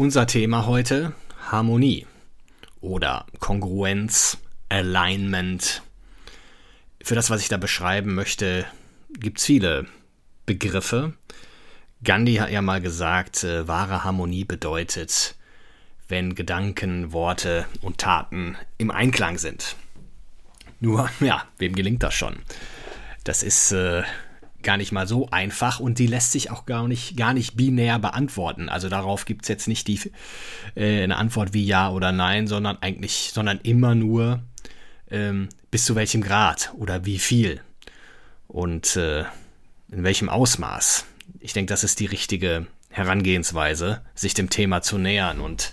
Unser Thema heute Harmonie oder Kongruenz, Alignment. Für das, was ich da beschreiben möchte, gibt es viele Begriffe. Gandhi hat ja mal gesagt, äh, wahre Harmonie bedeutet, wenn Gedanken, Worte und Taten im Einklang sind. Nur, ja, wem gelingt das schon? Das ist äh, gar nicht mal so einfach und die lässt sich auch gar nicht, gar nicht binär beantworten. Also darauf gibt es jetzt nicht die, äh, eine Antwort wie ja oder nein, sondern eigentlich, sondern immer nur ähm, bis zu welchem Grad oder wie viel und äh, in welchem Ausmaß. Ich denke, das ist die richtige Herangehensweise, sich dem Thema zu nähern. Und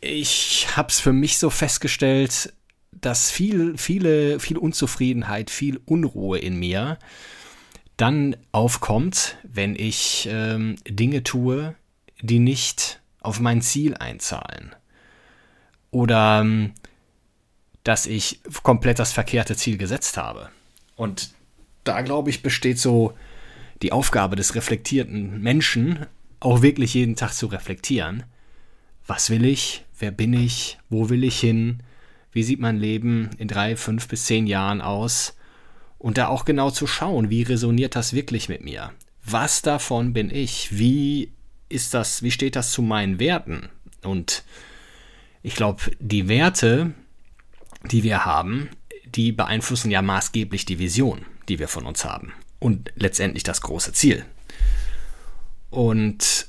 ich habe es für mich so festgestellt, dass viel, viele, viel Unzufriedenheit, viel Unruhe in mir dann aufkommt, wenn ich ähm, Dinge tue, die nicht auf mein Ziel einzahlen. Oder ähm, dass ich komplett das verkehrte Ziel gesetzt habe. Und da, glaube ich, besteht so die Aufgabe des reflektierten Menschen, auch wirklich jeden Tag zu reflektieren. Was will ich? Wer bin ich? Wo will ich hin? Wie sieht mein Leben in drei, fünf bis zehn Jahren aus und da auch genau zu schauen, wie resoniert das wirklich mit mir? Was davon bin ich? Wie ist das, wie steht das zu meinen Werten? Und ich glaube, die Werte, die wir haben, die beeinflussen ja maßgeblich die Vision, die wir von uns haben und letztendlich das große Ziel. Und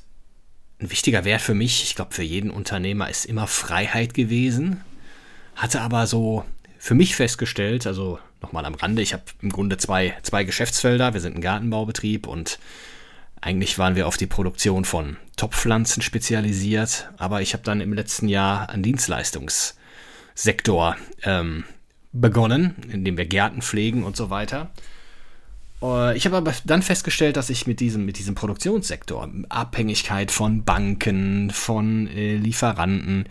ein wichtiger Wert für mich, ich glaube für jeden Unternehmer, ist immer Freiheit gewesen hatte aber so für mich festgestellt, also nochmal am Rande, ich habe im Grunde zwei, zwei Geschäftsfelder. Wir sind ein Gartenbaubetrieb und eigentlich waren wir auf die Produktion von Topfpflanzen spezialisiert, aber ich habe dann im letzten Jahr einen Dienstleistungssektor ähm, begonnen, in dem wir Gärten pflegen und so weiter. Äh, ich habe aber dann festgestellt, dass ich mit diesem, mit diesem Produktionssektor Abhängigkeit von Banken, von äh, Lieferanten,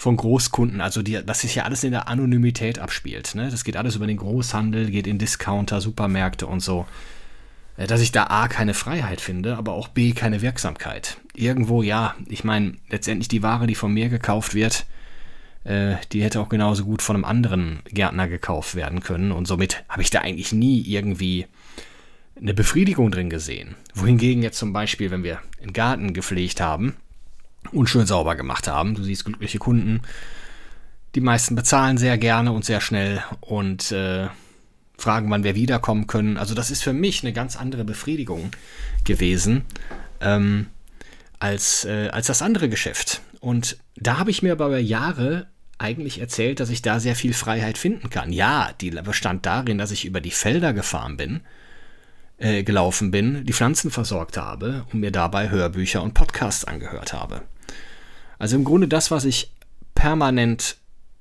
von Großkunden, also die, das sich ja alles in der Anonymität abspielt. Ne? Das geht alles über den Großhandel, geht in Discounter, Supermärkte und so. Äh, dass ich da A keine Freiheit finde, aber auch B keine Wirksamkeit. Irgendwo, ja, ich meine, letztendlich die Ware, die von mir gekauft wird, äh, die hätte auch genauso gut von einem anderen Gärtner gekauft werden können. Und somit habe ich da eigentlich nie irgendwie eine Befriedigung drin gesehen. Wohingegen jetzt zum Beispiel, wenn wir einen Garten gepflegt haben, und schön sauber gemacht haben. Du siehst glückliche Kunden. Die meisten bezahlen sehr gerne und sehr schnell und äh, fragen, wann wir wiederkommen können. Also das ist für mich eine ganz andere Befriedigung gewesen ähm, als, äh, als das andere Geschäft. Und da habe ich mir aber über Jahre eigentlich erzählt, dass ich da sehr viel Freiheit finden kann. Ja, die bestand darin, dass ich über die Felder gefahren bin äh, gelaufen bin, die Pflanzen versorgt habe und mir dabei Hörbücher und Podcasts angehört habe. Also im Grunde das, was ich permanent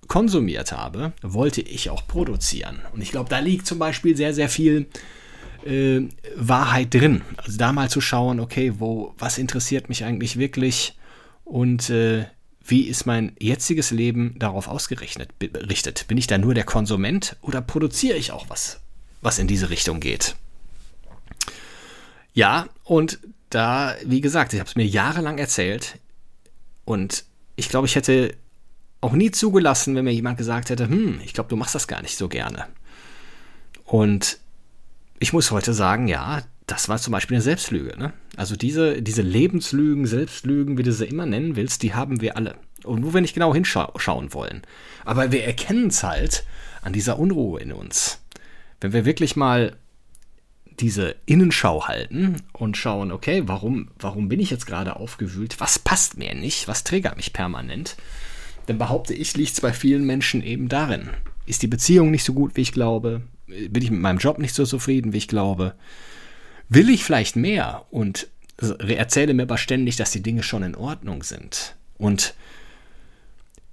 konsumiert habe, wollte ich auch produzieren. Und ich glaube, da liegt zum Beispiel sehr, sehr viel äh, Wahrheit drin. Also da mal zu schauen, okay, wo, was interessiert mich eigentlich wirklich und äh, wie ist mein jetziges Leben darauf ausgerichtet? Bin ich da nur der Konsument oder produziere ich auch was, was in diese Richtung geht? Ja, und da, wie gesagt, ich habe es mir jahrelang erzählt und ich glaube, ich hätte auch nie zugelassen, wenn mir jemand gesagt hätte, hm, ich glaube, du machst das gar nicht so gerne. Und ich muss heute sagen, ja, das war zum Beispiel eine Selbstlüge. Ne? Also diese, diese Lebenslügen, Selbstlügen, wie du sie immer nennen willst, die haben wir alle. Und wo wir nicht genau hinschauen wollen. Aber wir erkennen es halt an dieser Unruhe in uns. Wenn wir wirklich mal diese Innenschau halten und schauen, okay, warum, warum bin ich jetzt gerade aufgewühlt? Was passt mir nicht? Was triggert mich permanent? Dann behaupte ich, liegt es bei vielen Menschen eben darin. Ist die Beziehung nicht so gut, wie ich glaube? Bin ich mit meinem Job nicht so zufrieden, wie ich glaube? Will ich vielleicht mehr und erzähle mir aber ständig, dass die Dinge schon in Ordnung sind. Und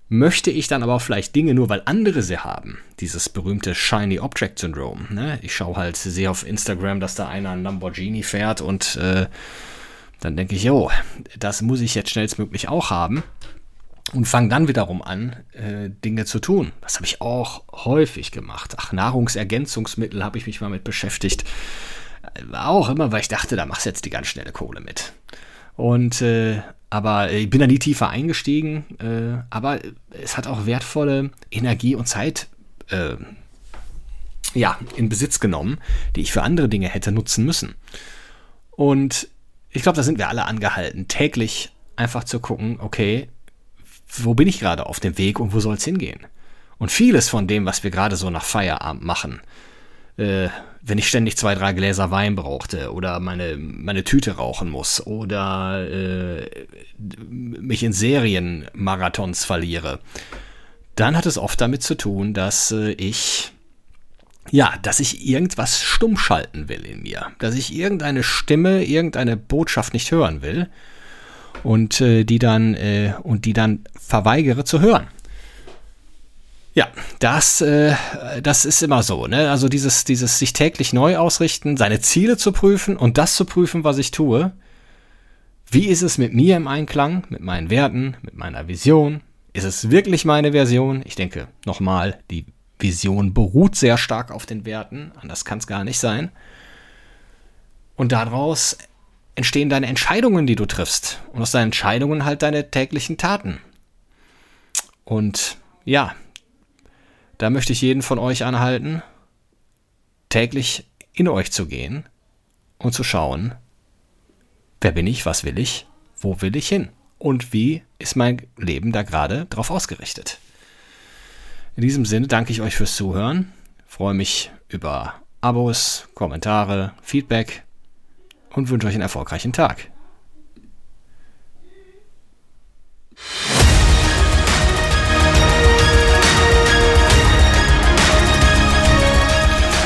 möchte ich dann aber vielleicht Dinge nur, weil andere sie haben. Dieses berühmte Shiny Object Syndrome. Ne? Ich schaue halt, sehe auf Instagram, dass da einer ein Lamborghini fährt und äh, dann denke ich, jo, das muss ich jetzt schnellstmöglich auch haben. Und fange dann wiederum an, äh, Dinge zu tun. Das habe ich auch häufig gemacht. Ach, Nahrungsergänzungsmittel habe ich mich mal mit beschäftigt. Äh, auch immer, weil ich dachte, da machst du jetzt die ganz schnelle Kohle mit. Und äh, aber ich bin da nie tiefer eingestiegen. Äh, aber es hat auch wertvolle Energie und Zeit äh, ja, in Besitz genommen, die ich für andere Dinge hätte nutzen müssen. Und ich glaube, da sind wir alle angehalten, täglich einfach zu gucken, okay, wo bin ich gerade auf dem Weg und wo soll es hingehen? Und vieles von dem, was wir gerade so nach Feierabend machen, äh, wenn ich ständig zwei, drei Gläser Wein brauchte oder meine, meine Tüte rauchen muss oder äh, mich in Serienmarathons verliere, dann hat es oft damit zu tun, dass äh, ich ja, dass ich irgendwas stumm schalten will in mir, dass ich irgendeine Stimme, irgendeine Botschaft nicht hören will und äh, die dann äh, und die dann verweigere zu hören. Ja, das, äh, das ist immer so. Ne? Also dieses, dieses sich täglich neu ausrichten, seine Ziele zu prüfen und das zu prüfen, was ich tue. Wie ist es mit mir im Einklang, mit meinen Werten, mit meiner Vision? Ist es wirklich meine Version? Ich denke, nochmal, die Vision beruht sehr stark auf den Werten, anders kann es gar nicht sein. Und daraus entstehen deine Entscheidungen, die du triffst. Und aus deinen Entscheidungen halt deine täglichen Taten. Und ja, da möchte ich jeden von euch anhalten, täglich in euch zu gehen und zu schauen, wer bin ich, was will ich, wo will ich hin und wie ist mein Leben da gerade drauf ausgerichtet. In diesem Sinne danke ich euch fürs Zuhören, freue mich über Abos, Kommentare, Feedback und wünsche euch einen erfolgreichen Tag.